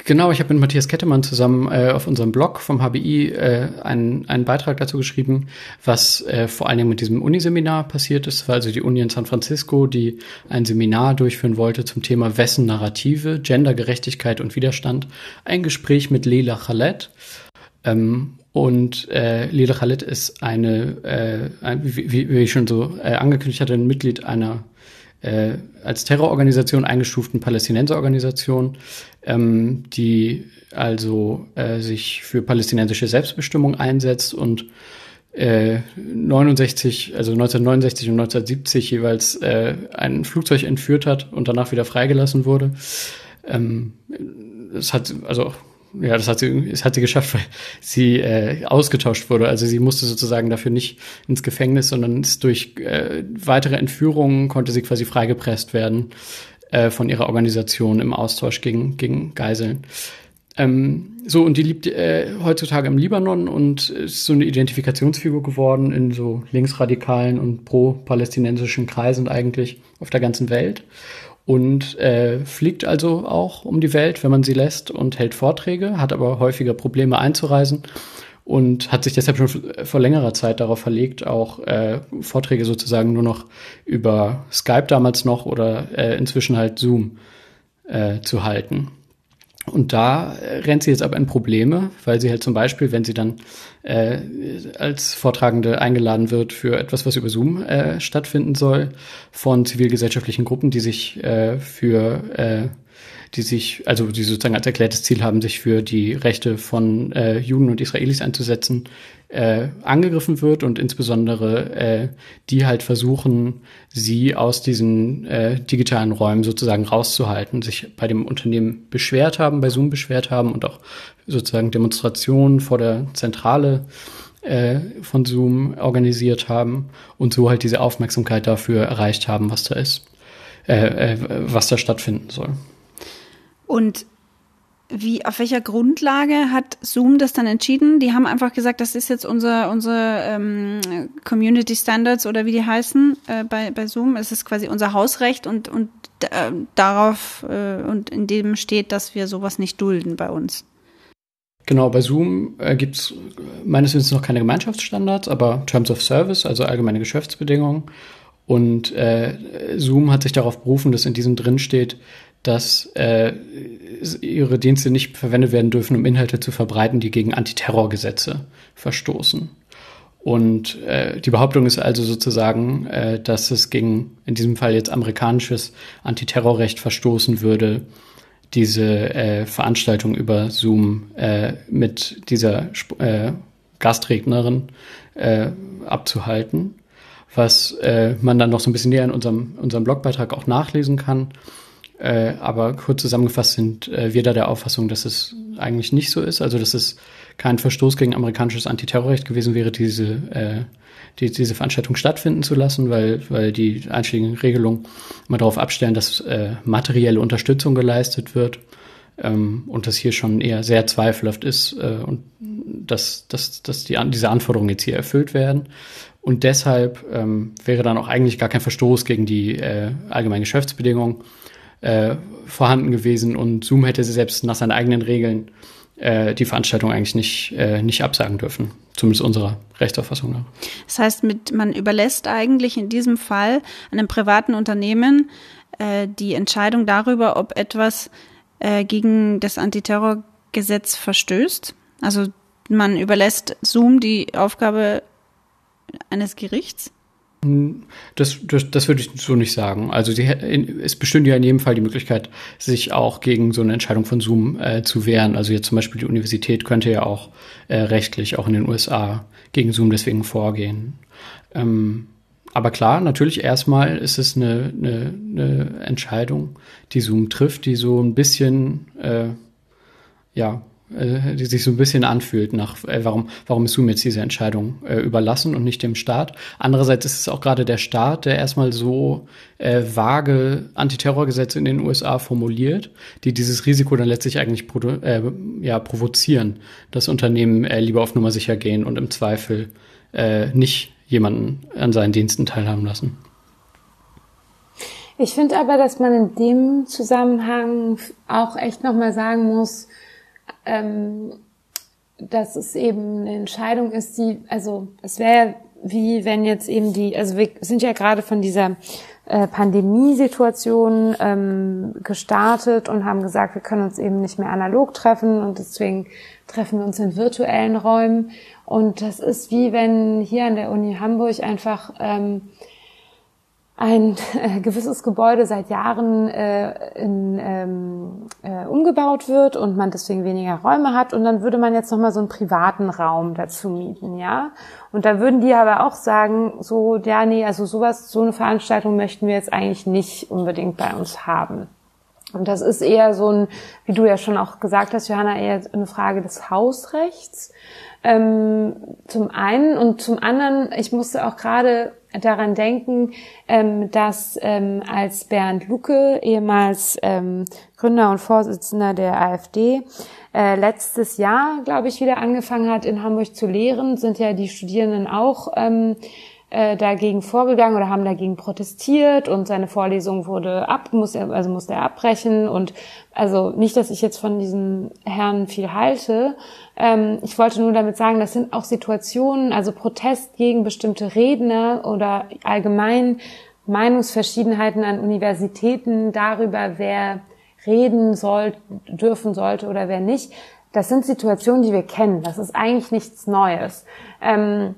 Genau, ich habe mit Matthias Kettemann zusammen äh, auf unserem Blog vom HBI äh, einen, einen Beitrag dazu geschrieben, was äh, vor allen Dingen mit diesem Uniseminar passiert ist. Das war also die Uni in San Francisco, die ein Seminar durchführen wollte zum Thema Wessen Narrative, Gendergerechtigkeit und Widerstand. Ein Gespräch mit Leila Khaled. Ähm, und äh, Lila Khalid ist eine, äh, wie, wie, ich schon so äh, angekündigt hatte, ein Mitglied einer äh, als Terrororganisation eingestuften Palästinenserorganisation, ähm, die also äh, sich für palästinensische Selbstbestimmung einsetzt und äh, 69, also 1969 und 1970 jeweils äh, ein Flugzeug entführt hat und danach wieder freigelassen wurde. Ähm, es hat also ja, das hat sie, das hat sie geschafft, weil sie äh, ausgetauscht wurde. Also sie musste sozusagen dafür nicht ins Gefängnis, sondern ist durch äh, weitere Entführungen konnte sie quasi freigepresst werden äh, von ihrer Organisation im Austausch gegen, gegen Geiseln. Ähm, so, und die lebt äh, heutzutage im Libanon und ist so eine Identifikationsfigur geworden in so linksradikalen und pro-palästinensischen Kreisen eigentlich auf der ganzen Welt. und äh, fliegt also auch um die Welt, wenn man sie lässt und hält Vorträge, hat aber häufiger Probleme einzureisen und hat sich deshalb schon vor längerer Zeit darauf verlegt, auch äh, Vorträge sozusagen nur noch über Skype damals noch oder äh, inzwischen halt Zoom äh, zu halten. Und da äh, rennt sie jetzt aber in Probleme, weil sie halt zum Beispiel, wenn sie dann äh, als Vortragende eingeladen wird für etwas, was über Zoom äh, stattfinden soll, von zivilgesellschaftlichen Gruppen, die sich äh, für äh, die sich, also die sozusagen als erklärtes Ziel haben, sich für die Rechte von äh, Juden und Israelis einzusetzen, äh, angegriffen wird und insbesondere äh, die halt versuchen, sie aus diesen äh, digitalen Räumen sozusagen rauszuhalten, sich bei dem Unternehmen beschwert haben, bei Zoom beschwert haben und auch sozusagen Demonstrationen vor der Zentrale äh, von Zoom organisiert haben und so halt diese Aufmerksamkeit dafür erreicht haben, was da ist, äh, äh, was da stattfinden soll. Und wie, auf welcher Grundlage hat Zoom das dann entschieden? Die haben einfach gesagt, das ist jetzt unser, unsere ähm, Community Standards oder wie die heißen äh, bei, bei Zoom. Es ist quasi unser Hausrecht und, und äh, darauf äh, und in dem steht, dass wir sowas nicht dulden bei uns. Genau, bei Zoom äh, gibt es meines Wissens noch keine Gemeinschaftsstandards, aber Terms of Service, also allgemeine Geschäftsbedingungen. Und äh, Zoom hat sich darauf berufen, dass in diesem drin steht, dass äh, ihre Dienste nicht verwendet werden dürfen, um Inhalte zu verbreiten, die gegen Antiterrorgesetze verstoßen. Und äh, die Behauptung ist also sozusagen, äh, dass es gegen in diesem Fall jetzt amerikanisches Antiterrorrecht verstoßen würde, diese äh, Veranstaltung über Zoom äh, mit dieser äh, Gastrednerin äh, abzuhalten, was äh, man dann noch so ein bisschen näher in unserem, unserem Blogbeitrag auch nachlesen kann. Äh, aber kurz zusammengefasst sind äh, wir da der Auffassung, dass es eigentlich nicht so ist. Also dass es kein Verstoß gegen amerikanisches Antiterrorrecht gewesen wäre, diese, äh, die, diese Veranstaltung stattfinden zu lassen, weil, weil die einschlägigen Regelungen immer darauf abstellen, dass äh, materielle Unterstützung geleistet wird ähm, und das hier schon eher sehr zweifelhaft ist äh, und dass, dass, dass die, diese Anforderungen jetzt hier erfüllt werden. Und deshalb ähm, wäre dann auch eigentlich gar kein Verstoß gegen die allgemeinen Geschäftsbedingungen äh, vorhanden gewesen und Zoom hätte selbst nach seinen eigenen Regeln äh, die Veranstaltung eigentlich nicht, äh, nicht absagen dürfen, zumindest unserer Rechtsauffassung nach. Das heißt, mit, man überlässt eigentlich in diesem Fall einem privaten Unternehmen äh, die Entscheidung darüber, ob etwas äh, gegen das Antiterrorgesetz verstößt. Also man überlässt Zoom die Aufgabe eines Gerichts. Das, das, das würde ich so nicht sagen. Also die, es bestünde ja in jedem Fall die Möglichkeit, sich auch gegen so eine Entscheidung von Zoom äh, zu wehren. Also jetzt zum Beispiel die Universität könnte ja auch äh, rechtlich, auch in den USA, gegen Zoom deswegen vorgehen. Ähm, aber klar, natürlich erstmal ist es eine, eine, eine Entscheidung, die Zoom trifft, die so ein bisschen, äh, ja, äh, die sich so ein bisschen anfühlt nach, äh, warum, warum ist Zoom jetzt diese Entscheidung äh, überlassen und nicht dem Staat. Andererseits ist es auch gerade der Staat, der erstmal so äh, vage Antiterrorgesetze in den USA formuliert, die dieses Risiko dann letztlich eigentlich äh, ja, provozieren, dass Unternehmen äh, lieber auf Nummer sicher gehen und im Zweifel äh, nicht jemanden an seinen Diensten teilhaben lassen. Ich finde aber, dass man in dem Zusammenhang auch echt nochmal sagen muss, ähm, dass es eben eine Entscheidung ist, die, also es wäre wie wenn jetzt eben die, also wir sind ja gerade von dieser äh, Pandemiesituation ähm, gestartet und haben gesagt, wir können uns eben nicht mehr analog treffen und deswegen treffen wir uns in virtuellen Räumen. Und das ist wie wenn hier an der Uni Hamburg einfach ähm, ein äh, gewisses Gebäude seit Jahren äh, in, ähm, äh, umgebaut wird und man deswegen weniger Räume hat und dann würde man jetzt noch mal so einen privaten Raum dazu mieten, ja? Und da würden die aber auch sagen, so ja, nee, also sowas, so eine Veranstaltung möchten wir jetzt eigentlich nicht unbedingt bei uns haben. Und das ist eher so ein, wie du ja schon auch gesagt hast, Johanna, eher eine Frage des Hausrechts. Ähm, zum einen und zum anderen, ich musste auch gerade daran denken, ähm, dass ähm, als Bernd Lucke, ehemals ähm, Gründer und Vorsitzender der AfD, äh, letztes Jahr, glaube ich, wieder angefangen hat, in Hamburg zu lehren, sind ja die Studierenden auch ähm, äh, dagegen vorgegangen oder haben dagegen protestiert und seine Vorlesung wurde ab, muss er, also musste er abbrechen und also nicht, dass ich jetzt von diesen Herren viel halte. Ähm, ich wollte nur damit sagen, das sind auch Situationen, also Protest gegen bestimmte Redner oder allgemein Meinungsverschiedenheiten an Universitäten darüber, wer reden soll, dürfen sollte oder wer nicht. Das sind Situationen, die wir kennen. Das ist eigentlich nichts Neues. Ähm,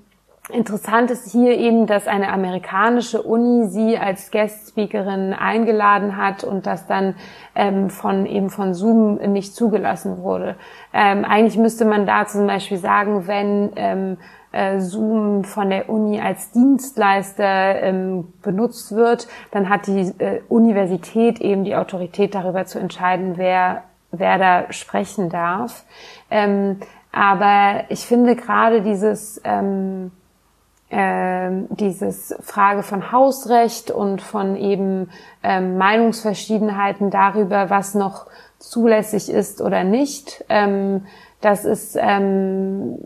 Interessant ist hier eben, dass eine amerikanische Uni sie als Guest-Speakerin eingeladen hat und das dann ähm, von eben von Zoom nicht zugelassen wurde. Ähm, eigentlich müsste man da zum Beispiel sagen, wenn ähm, äh, Zoom von der Uni als Dienstleister ähm, benutzt wird, dann hat die äh, Universität eben die Autorität darüber zu entscheiden, wer wer da sprechen darf. Ähm, aber ich finde gerade dieses ähm, ähm, dieses Frage von Hausrecht und von eben ähm, Meinungsverschiedenheiten darüber, was noch zulässig ist oder nicht. Ähm, das ist ähm,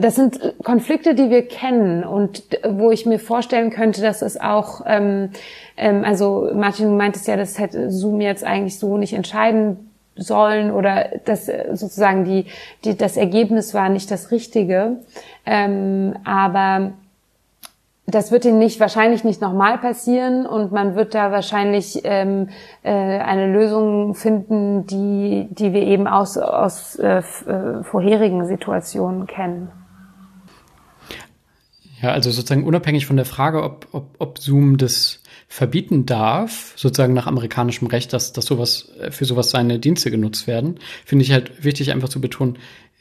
das sind Konflikte, die wir kennen und wo ich mir vorstellen könnte, dass es auch, ähm, ähm, also Martin meint es ja, das hätte Zoom jetzt eigentlich so nicht entscheiden sollen oder das sozusagen die, die das Ergebnis war nicht das Richtige. Ähm, aber das wird ihnen nicht wahrscheinlich nicht nochmal passieren und man wird da wahrscheinlich ähm, äh, eine Lösung finden, die die wir eben aus aus äh, äh vorherigen Situationen kennen. Ja, also sozusagen unabhängig von der Frage, ob, ob, ob Zoom das verbieten darf, sozusagen nach amerikanischem Recht, dass, dass sowas, äh, für sowas seine Dienste genutzt werden, finde ich halt wichtig, einfach zu betonen,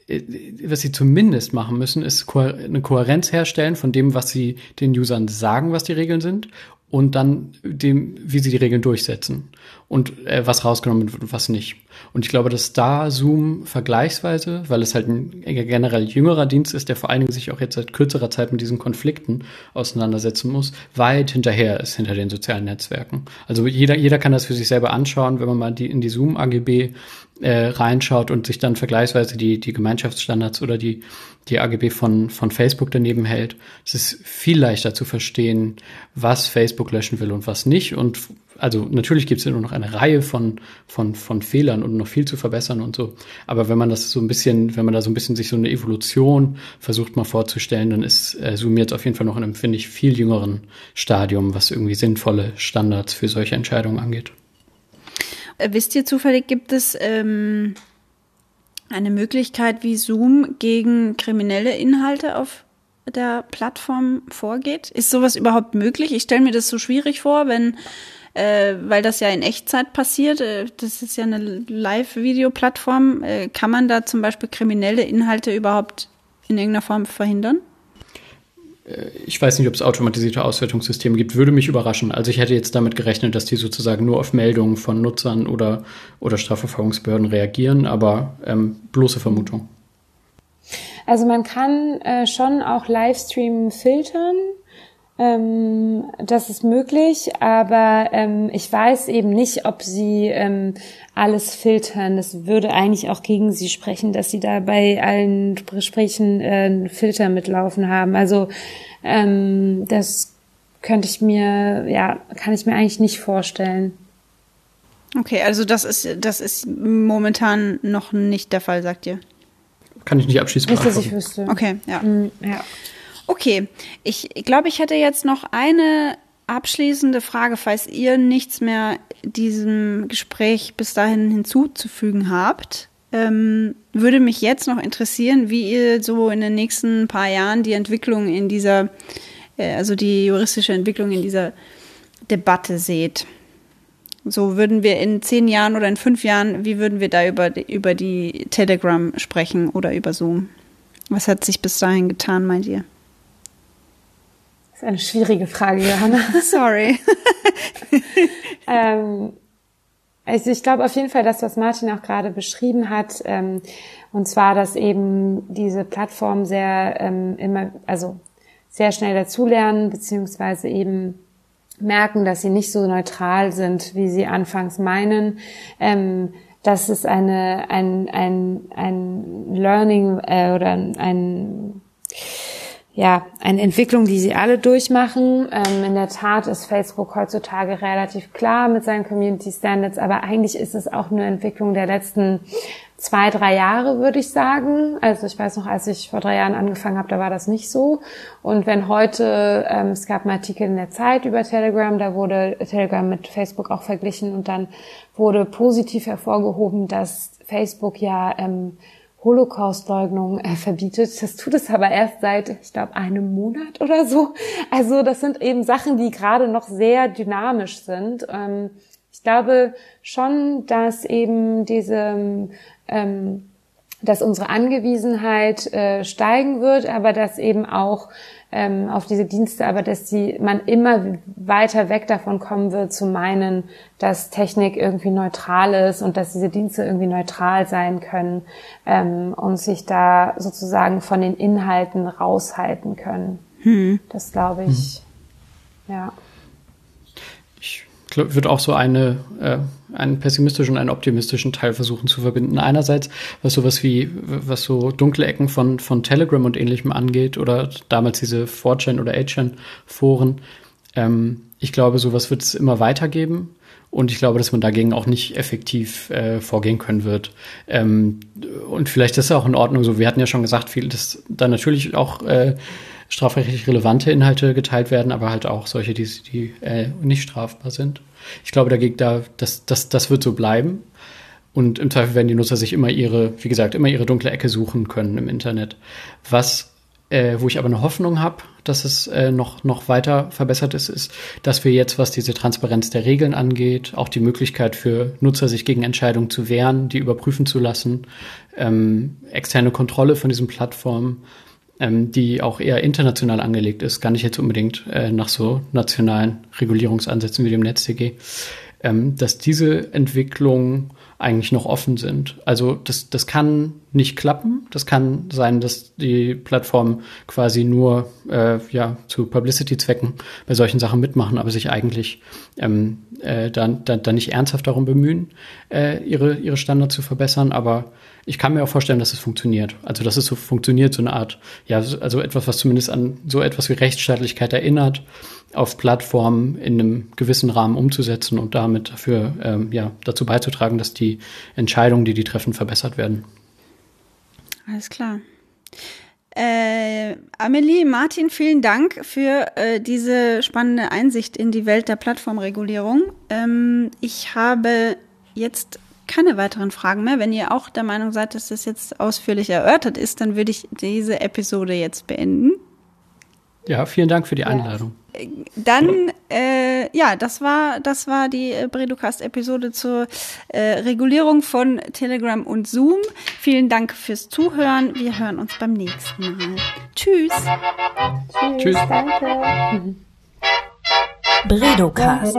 äh, was sie zumindest machen müssen, ist eine Kohärenz herstellen von dem, was sie den Usern sagen, was die Regeln sind und dann dem, wie sie die Regeln durchsetzen und äh, was rausgenommen wird und was nicht. Und ich glaube, dass da Zoom vergleichsweise, weil es halt ein generell jüngerer Dienst ist, der vor allen Dingen sich auch jetzt seit kürzerer Zeit mit diesen Konflikten auseinandersetzen muss, weit hinterher ist hinter den sozialen Netzwerken. Also jeder, jeder kann das für sich selber anschauen, wenn man mal die, in die Zoom-AGB äh, reinschaut und sich dann vergleichsweise die, die Gemeinschaftsstandards oder die, die AGB von, von Facebook daneben hält. Es ist viel leichter zu verstehen, was Facebook löschen will und was nicht. Und also natürlich gibt es ja nur noch eine Reihe von, von, von Fehlern und noch viel zu verbessern und so. Aber wenn man das so ein bisschen, wenn man da so ein bisschen sich so eine Evolution versucht mal vorzustellen, dann ist äh, Zoom jetzt auf jeden Fall noch in einem, finde ich, viel jüngeren Stadium, was irgendwie sinnvolle Standards für solche Entscheidungen angeht. Äh, wisst ihr zufällig, gibt es ähm, eine Möglichkeit, wie Zoom gegen kriminelle Inhalte auf der Plattform vorgeht? Ist sowas überhaupt möglich? Ich stelle mir das so schwierig vor, wenn, äh, weil das ja in Echtzeit passiert, äh, das ist ja eine Live-Video-Plattform, äh, kann man da zum Beispiel kriminelle Inhalte überhaupt in irgendeiner Form verhindern? Äh, ich weiß nicht, ob es automatisierte Auswertungssysteme gibt, würde mich überraschen. Also ich hätte jetzt damit gerechnet, dass die sozusagen nur auf Meldungen von Nutzern oder, oder Strafverfolgungsbehörden reagieren, aber ähm, bloße Vermutung. Also man kann äh, schon auch Livestream filtern. Ähm, das ist möglich, aber ähm, ich weiß eben nicht, ob sie ähm, alles filtern. Das würde eigentlich auch gegen sie sprechen, dass sie da bei allen Gesprächen äh, einen Filter mitlaufen haben. Also ähm, das könnte ich mir, ja, kann ich mir eigentlich nicht vorstellen. Okay, also das ist, das ist momentan noch nicht der Fall, sagt ihr? Kann ich nicht abschließend Nicht, dass ich wüsste. Okay, ja. Mm, ja. Okay, ich glaube, ich hätte jetzt noch eine abschließende Frage, falls ihr nichts mehr diesem Gespräch bis dahin hinzuzufügen habt. Ähm, würde mich jetzt noch interessieren, wie ihr so in den nächsten paar Jahren die Entwicklung in dieser, äh, also die juristische Entwicklung in dieser Debatte seht. So würden wir in zehn Jahren oder in fünf Jahren, wie würden wir da über, über die Telegram sprechen oder über Zoom? Was hat sich bis dahin getan, meint ihr? Das ist eine schwierige Frage, Johanna. Sorry. ähm, also ich glaube auf jeden Fall, das, was Martin auch gerade beschrieben hat, ähm, und zwar, dass eben diese Plattformen sehr ähm, immer, also sehr schnell dazulernen, beziehungsweise eben merken, dass sie nicht so neutral sind, wie sie anfangs meinen. Ähm, das ist eine, ein, ein, ein Learning äh, oder ein ja, eine Entwicklung, die sie alle durchmachen. Ähm, in der Tat ist Facebook heutzutage relativ klar mit seinen Community Standards, aber eigentlich ist es auch eine Entwicklung der letzten zwei, drei Jahre, würde ich sagen. Also ich weiß noch, als ich vor drei Jahren angefangen habe, da war das nicht so. Und wenn heute, ähm, es gab einen Artikel in der Zeit über Telegram, da wurde Telegram mit Facebook auch verglichen und dann wurde positiv hervorgehoben, dass Facebook ja ähm, Holocaust-Leugnung äh, verbietet. Das tut es aber erst seit, ich glaube, einem Monat oder so. Also das sind eben Sachen, die gerade noch sehr dynamisch sind. Ähm, ich glaube schon, dass eben diese, ähm, dass unsere Angewiesenheit äh, steigen wird, aber dass eben auch ähm, auf diese Dienste, aber dass die, man immer weiter weg davon kommen wird zu meinen, dass Technik irgendwie neutral ist und dass diese Dienste irgendwie neutral sein können ähm, und sich da sozusagen von den Inhalten raushalten können. Hm. Das glaube ich, hm. ja würde auch so eine, äh, einen pessimistischen und einen optimistischen Teil versuchen zu verbinden. Einerseits, was sowas wie, was so dunkle Ecken von, von Telegram und ähnlichem angeht oder damals diese 4chan oder 8chan Foren. Ähm, ich glaube, sowas wird es immer weitergeben. Und ich glaube, dass man dagegen auch nicht effektiv äh, vorgehen können wird. Ähm, und vielleicht ist es auch in Ordnung so. Wir hatten ja schon gesagt, viel, dass da natürlich auch äh, strafrechtlich relevante Inhalte geteilt werden, aber halt auch solche, die, die äh, nicht strafbar sind. Ich glaube, dagegen, da, das, das, das wird so bleiben. Und im Zweifel werden die Nutzer sich immer ihre, wie gesagt, immer ihre dunkle Ecke suchen können im Internet. Was, äh, wo ich aber eine Hoffnung habe, dass es äh, noch, noch weiter verbessert ist, ist, dass wir jetzt, was diese Transparenz der Regeln angeht, auch die Möglichkeit für Nutzer, sich gegen Entscheidungen zu wehren, die überprüfen zu lassen, ähm, externe Kontrolle von diesen Plattformen, ähm, die auch eher international angelegt ist, gar nicht jetzt unbedingt äh, nach so nationalen Regulierungsansätzen wie dem NetzDG, ähm, dass diese Entwicklungen eigentlich noch offen sind. Also das, das kann nicht klappen. Das kann sein, dass die Plattformen quasi nur äh, ja, zu Publicity-Zwecken bei solchen Sachen mitmachen, aber sich eigentlich ähm, äh, dann, dann, dann nicht ernsthaft darum bemühen, äh, ihre, ihre Standards zu verbessern. Aber ich kann mir auch vorstellen, dass es funktioniert. Also dass es so funktioniert, so eine Art, ja, also etwas, was zumindest an so etwas wie Rechtsstaatlichkeit erinnert, auf Plattformen in einem gewissen Rahmen umzusetzen und damit dafür ähm, ja, dazu beizutragen, dass die Entscheidungen, die die treffen, verbessert werden. Alles klar. Äh, Amelie, Martin, vielen Dank für äh, diese spannende Einsicht in die Welt der Plattformregulierung. Ähm, ich habe jetzt keine weiteren Fragen mehr. Wenn ihr auch der Meinung seid, dass das jetzt ausführlich erörtert ist, dann würde ich diese Episode jetzt beenden. Ja, vielen Dank für die Einladung. Dann, äh, ja, das war, das war die äh, Bredocast-Episode zur äh, Regulierung von Telegram und Zoom. Vielen Dank fürs Zuhören. Wir hören uns beim nächsten Mal. Tschüss. Tschüss. Tschüss. Danke. Bredocast.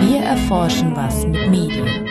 Wir erforschen was mit Medien.